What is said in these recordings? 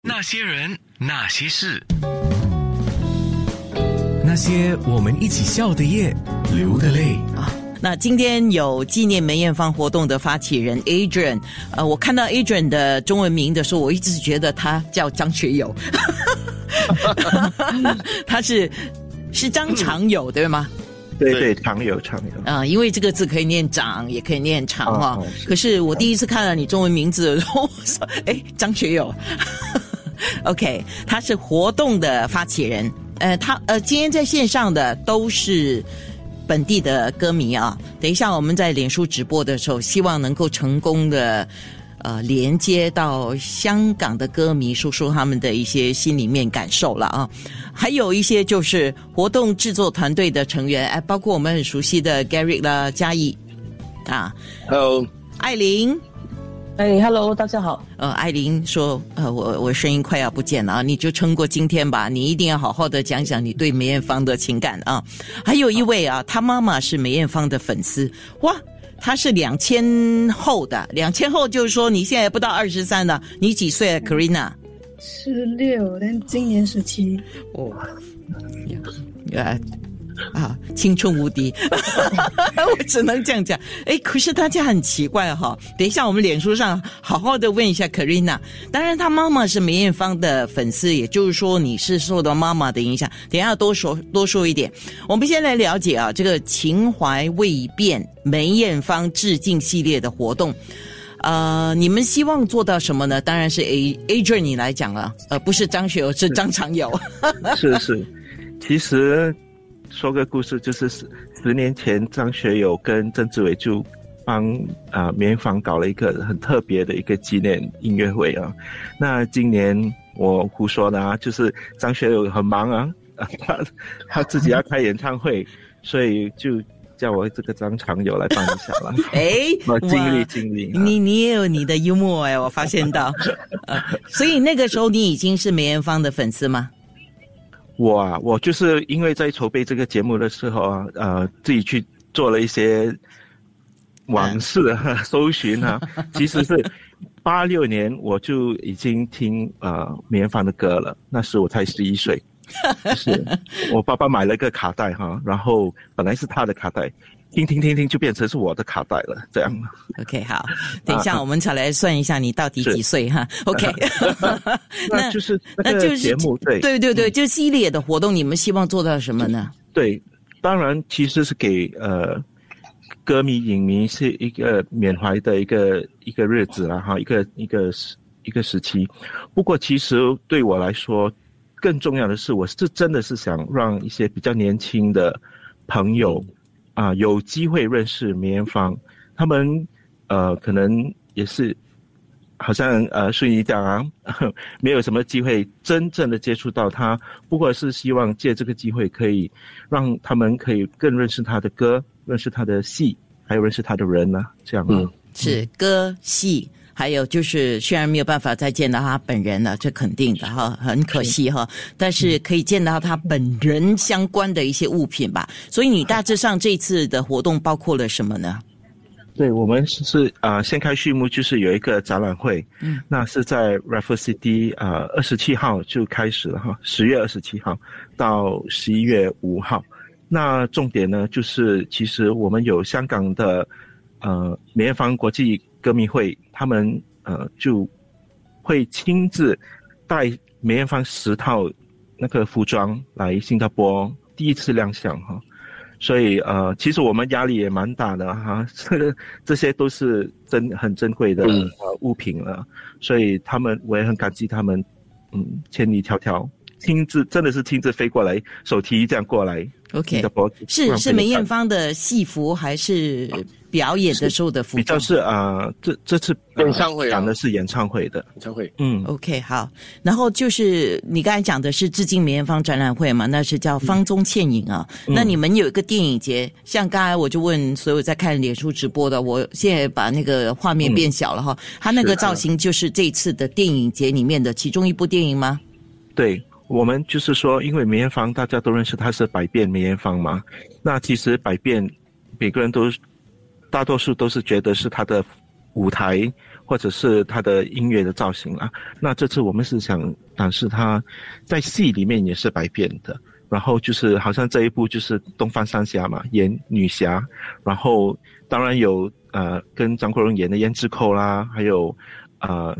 那些人，那些事，那些我们一起笑的夜，流的泪啊。那今天有纪念梅艳芳活动的发起人 Adrian，呃，我看到 Adrian 的中文名的时候，我一直觉得他叫张学友，他是是张长友对吗？对对，长友长友啊，因为这个字可以念长，也可以念长哈。可是我第一次看到你中文名字的时候，我说：“哎，张学友。” OK，他是活动的发起人。呃，他呃，今天在线上的都是本地的歌迷啊。等一下我们在脸书直播的时候，希望能够成功的呃连接到香港的歌迷，说说他们的一些心里面感受了啊。还有一些就是活动制作团队的成员，哎，包括我们很熟悉的 Gary 啦、嘉义啊，Hello，艾琳。哎，Hello，大家好。呃，艾琳说，呃，我我声音快要不见了啊，你就撑过今天吧。你一定要好好的讲讲你对梅艳芳的情感啊。还有一位啊，他妈妈是梅艳芳的粉丝，哇，他是两千后的，两千后就是说你现在不到二十三了，你几岁啊，Karina？十六，但今年十七。哦，呀。啊，青春无敌，我只能这样讲。哎，可是大家很奇怪哈。等一下，我们脸书上好好的问一下 Karina。当然，她妈妈是梅艳芳的粉丝，也就是说你是受到妈妈的影响。等下多说多说一点。我们先来了解啊，这个情怀未变梅艳芳致敬系列的活动。呃，你们希望做到什么呢？当然是 A Adrian 你来讲了，呃，不是张学友，是张长友。是是，其实。说个故事，就是十十年前，张学友跟曾志伟就帮啊棉房搞了一个很特别的一个纪念音乐会啊。那今年我胡说的啊，就是张学友很忙啊，他他自己要开演唱会，所以就叫我这个张长友来帮一下了。哎，我尽力尽力。你你也有你的幽默哎，我发现到。所以那个时候你已经是梅艳芳的粉丝吗？我啊，我就是因为在筹备这个节目的时候啊，呃，自己去做了一些往事搜寻啊，其实是八六年我就已经听呃梅艳芳的歌了，那时我才十一岁，是 我爸爸买了个卡带哈，然后本来是他的卡带。听听听听，就变成是我的卡带了，这样。OK，好，等一下我们才来算一下你到底几岁哈。OK，那就是那就是节目对对对对，就系列的活动，你们希望做到什么呢？对，当然其实是给呃歌迷影迷是一个缅怀的一个一个日子了哈，一个一个时一个时期。不过其实对我来说，更重要的是，我是真的是想让一些比较年轻的朋友。啊，有机会认识梅艳芳，他们呃，可能也是好像呃，顺一讲啊，没有什么机会真正的接触到他。不过是希望借这个机会，可以让他们可以更认识他的歌，认识他的戏，还有认识他的人呢。这样，嗯，是歌戏。还有就是，虽然没有办法再见到他本人了，这肯定的哈，很可惜哈。但是可以见到他本人相关的一些物品吧。所以你大致上这次的活动包括了什么呢？对我们是啊，先开序幕就是有一个展览会，嗯，那是在 Raffles City 啊，二十七号就开始了哈，十月二十七号到十一月五号。那重点呢，就是其实我们有香港的呃梅艳芳国际。歌迷会，他们呃就会亲自带梅艳芳十套那个服装来新加坡第一次亮相哈，所以呃其实我们压力也蛮大的哈，这 这些都是珍很珍贵的呃物品了，所以他们我也很感激他们，嗯千里迢迢亲自真的是亲自飞过来手提这样过来，OK。是是梅艳芳的戏服还是？表演的时候的服装？比较是啊，这这次演唱会讲的是演唱会的。演唱会，嗯，OK 好，然后就是你刚才讲的是致敬梅艳芳展览会嘛，那是叫方中倩影啊。那你们有一个电影节，像刚才我就问所有在看脸书直播的，我现在把那个画面变小了哈，他那个造型就是这次的电影节里面的其中一部电影吗？对我们就是说，因为梅艳芳大家都认识她是百变梅艳芳嘛，那其实百变每个人都。大多数都是觉得是她的舞台或者是她的音乐的造型啦。那这次我们是想展示她在戏里面也是百变的。然后就是好像这一部就是东方三侠嘛，演女侠，然后当然有呃跟张国荣演的胭脂扣啦，还有呃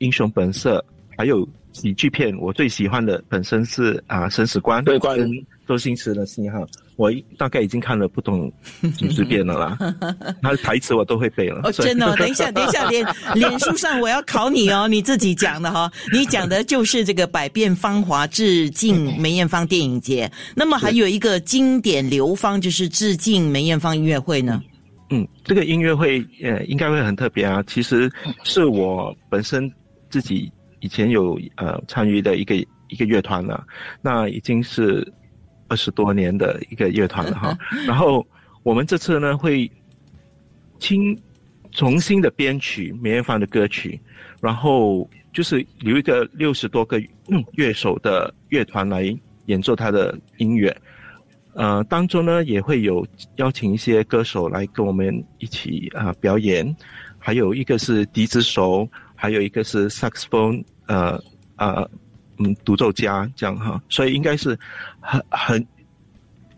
英雄本色，还有喜剧片，我最喜欢的本身是啊生死关，对关。周星驰的信号，我大概已经看了不懂几十遍了啦。他的台词我都会背了。哦，真的？等一下，等一下，脸脸书上我要考你哦，你自己讲的哈，你讲的就是这个百变芳华致敬梅艳芳电影节。那么还有一个经典流芳，就是致敬梅艳芳音乐会呢。嗯，这个音乐会呃应该会很特别啊。其实是我本身自己以前有呃参与的一个一个乐团了，那已经是。二十多年的一个乐团了哈，然后我们这次呢会轻重新的编曲梅艳芳的歌曲，然后就是留一个六十多个乐手的乐团来演奏他的音乐，呃，当中呢也会有邀请一些歌手来跟我们一起啊表演，还有一个是笛子手，还有一个是萨克斯风，呃呃。嗯，独奏家这样哈，所以应该是很很，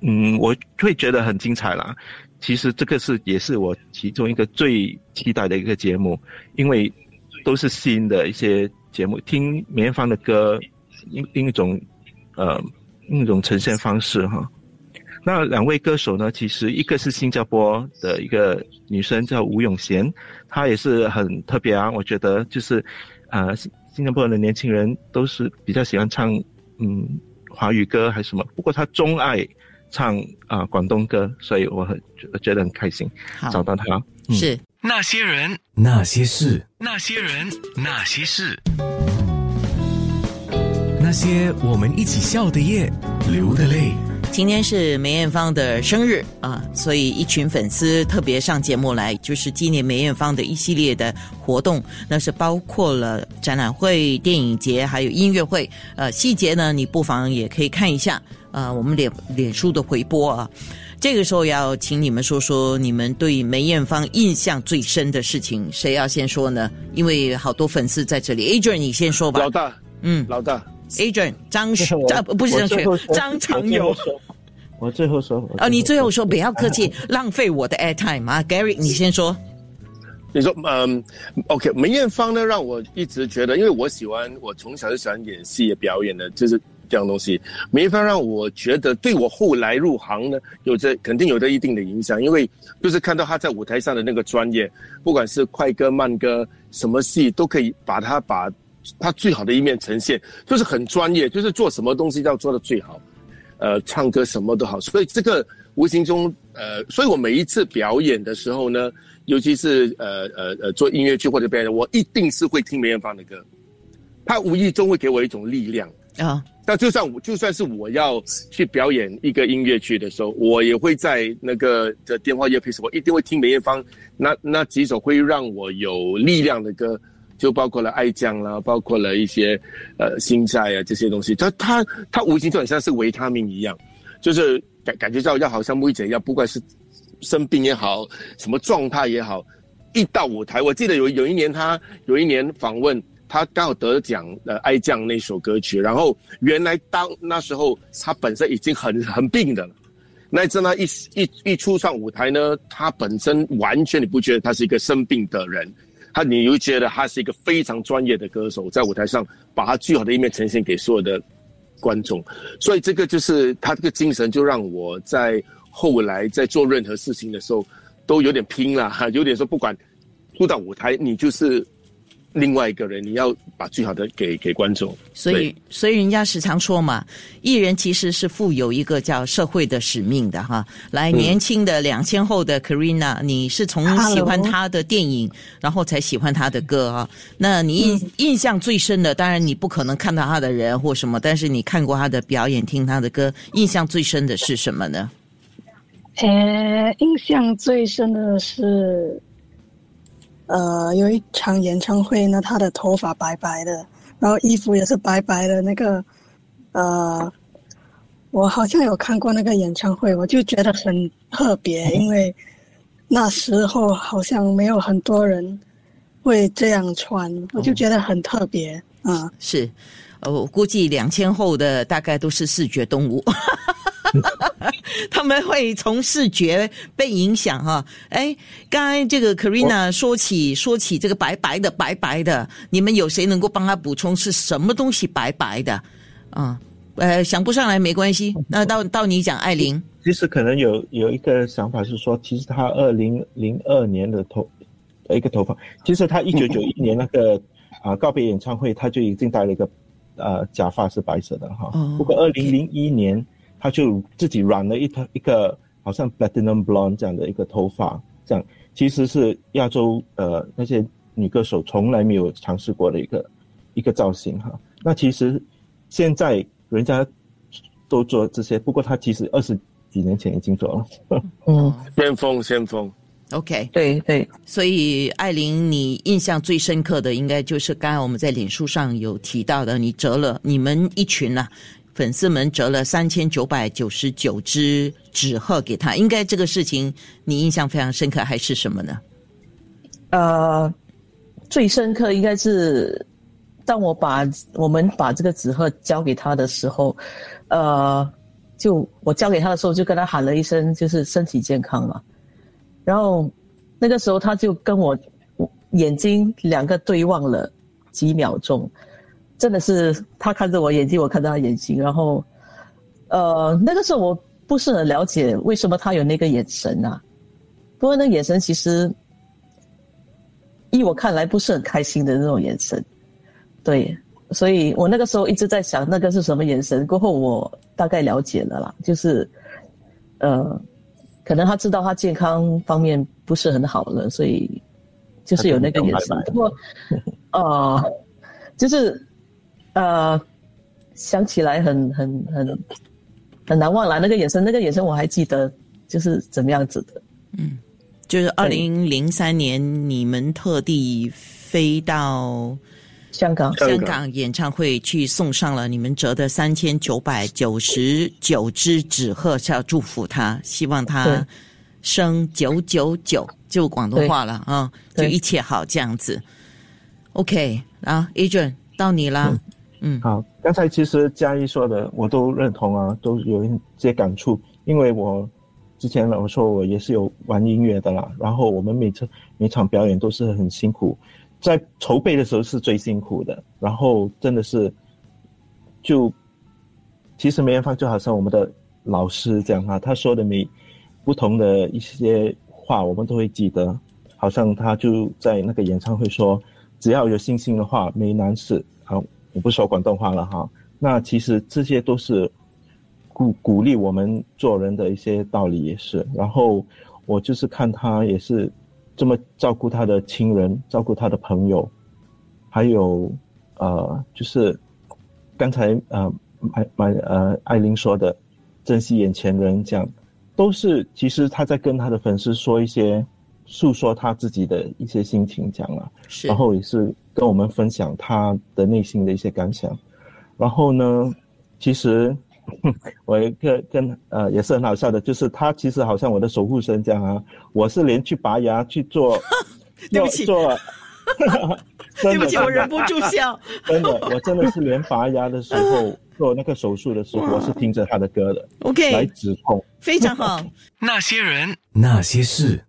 嗯，我会觉得很精彩啦。其实这个是也是我其中一个最期待的一个节目，因为都是新的一些节目，听梅艳芳的歌，另另一种呃另一种呈现方式哈。那两位歌手呢，其实一个是新加坡的一个女生叫吴永贤，她也是很特别啊，我觉得就是呃。新加坡的年轻人都是比较喜欢唱嗯华语歌还是什么，不过他钟爱唱啊广东歌，所以我很觉得很开心找到他。是那些人，那些事，那些人，那些事，那些我们一起笑的夜，流的泪。今天是梅艳芳的生日啊，所以一群粉丝特别上节目来，就是纪念梅艳芳的一系列的活动，那是包括了展览会、电影节，还有音乐会。呃，细节呢，你不妨也可以看一下呃，我们脸脸书的回播啊。这个时候要请你们说说你们对梅艳芳印象最深的事情，谁要先说呢？因为好多粉丝在这里，Adrian，你先说吧。老大，嗯，老大。Adrian 张张不是张学张长友，我最后说啊，你最后说不要客气，浪费我的 air time 啊，Gary 你先说。你说嗯，OK，梅艳芳呢，让我一直觉得，因为我喜欢，我从小就喜欢演戏表演的，就是这样东西。梅艳芳让我觉得，对我后来入行呢，有着肯定有着一定的影响，因为就是看到她在舞台上的那个专业，不管是快歌慢歌，什么戏都可以把她把。她最好的一面呈现，就是很专业，就是做什么东西要做的最好，呃，唱歌什么都好，所以这个无形中，呃，所以我每一次表演的时候呢，尤其是呃呃呃做音乐剧或者表演，我一定是会听梅艳芳的歌，他无意中会给我一种力量啊。但就算我就算是我要去表演一个音乐剧的时候，我也会在那个的电话 earpiece，我一定会听梅艳芳那那几首会让我有力量的歌。就包括了爱酱啦，包括了一些呃心债啊这些东西，它它它无形就很像是维他命一样，就是感感觉到要好像木姐一样，不管是生病也好，什么状态也好，一到舞台，我记得有有一年他有一年访问，他刚好得奖呃爱酱那首歌曲，然后原来当那时候他本身已经很很病的了，那一次他一一一出上舞台呢，他本身完全你不觉得他是一个生病的人。他，你又觉得他是一个非常专业的歌手，在舞台上把他最好的一面呈现给所有的观众，所以这个就是他这个精神，就让我在后来在做任何事情的时候都有点拼了，哈，有点说不管出到舞台，你就是。另外一个人，你要把最好的给给观众。所以，所以人家时常说嘛，艺人其实是负有一个叫社会的使命的哈。来，年轻的两千后的 Karina，你是从喜欢他的电影，然后才喜欢他的歌啊。那你印印象最深的，当然你不可能看到他的人或什么，但是你看过他的表演，听他的歌，印象最深的是什么呢？呃，印象最深的是。呃，有一场演唱会呢，他的头发白白的，然后衣服也是白白的。那个，呃，我好像有看过那个演唱会，我就觉得很特别，因为那时候好像没有很多人会这样穿，我就觉得很特别啊。是，呃，我估计两千后的大概都是视觉动物。他们会从视觉被影响哈。哎，刚才这个 Karina 说起说起这个白白的白白的，你们有谁能够帮他补充是什么东西白白的？啊，呃，想不上来没关系。那到到你讲，艾琳，其实可能有有一个想法是说，其实他二零零二年的头一个头发，其实他一九九一年那个啊告别演唱会，他就已经戴了一个呃假发是白色的哈。不过二零零一年。他就自己染了一头一个好像 platinum blonde 这样的一个头发，这样其实是亚洲呃那些女歌手从来没有尝试过的一个一个造型哈。那其实现在人家都做这些，不过他其实二十几年前已经做了。嗯，先锋先锋。OK，对对。所以艾琳，你印象最深刻的应该就是刚才我们在脸书上有提到的，你折了你们一群呐。粉丝们折了三千九百九十九只纸鹤给他，应该这个事情你印象非常深刻，还是什么呢？呃，最深刻应该是当我把我们把这个纸鹤交给他的时候，呃，就我交给他的时候就跟他喊了一声，就是身体健康嘛。然后那个时候他就跟我眼睛两个对望了几秒钟。真的是他看着我眼睛，我看着他眼睛，然后，呃，那个时候我不是很了解为什么他有那个眼神啊。不过那眼神其实，依我看来不是很开心的那种眼神，对，所以我那个时候一直在想那个是什么眼神。过后我大概了解了啦，就是，呃，可能他知道他健康方面不是很好了，所以就是有那个眼神。不过，呃，就是。呃，想起来很很很很难忘了那个眼神，那个眼神我还记得，就是怎么样子的。嗯，就是二零零三年你们特地飞到香港香港演唱会去送上了你们折的三千九百九十九只纸鹤，是要祝福他，希望他生九九九，就广东话了啊，就一切好这样子。OK 啊，Adrian 到你了。嗯，好。刚才其实嘉一说的，我都认同啊，都有一些感触。因为我之前我说我也是有玩音乐的啦，然后我们每次每场表演都是很辛苦，在筹备的时候是最辛苦的。然后真的是，就其实梅艳芳就好像我们的老师这样啊，他说的每不同的一些话，我们都会记得。好像他就在那个演唱会说，只要有信心的话，没难事。好。我不说广东话了哈，那其实这些都是鼓鼓励我们做人的一些道理也是。然后我就是看他也是这么照顾他的亲人，照顾他的朋友，还有呃，就是刚才呃买买呃艾琳说的珍惜眼前人，这样都是其实他在跟他的粉丝说一些诉说他自己的一些心情，讲了，然后也是。跟我们分享他的内心的一些感想，然后呢，其实 我一个跟呃也是很好笑的，就是他其实好像我的守护神这样啊，我是连去拔牙去做，对不起，做，对不起，我忍不住笑，真的，我真的是连拔牙的时候做那个手术的时候，我是听着他的歌的，OK，来止痛，非常好，那些人，那些事。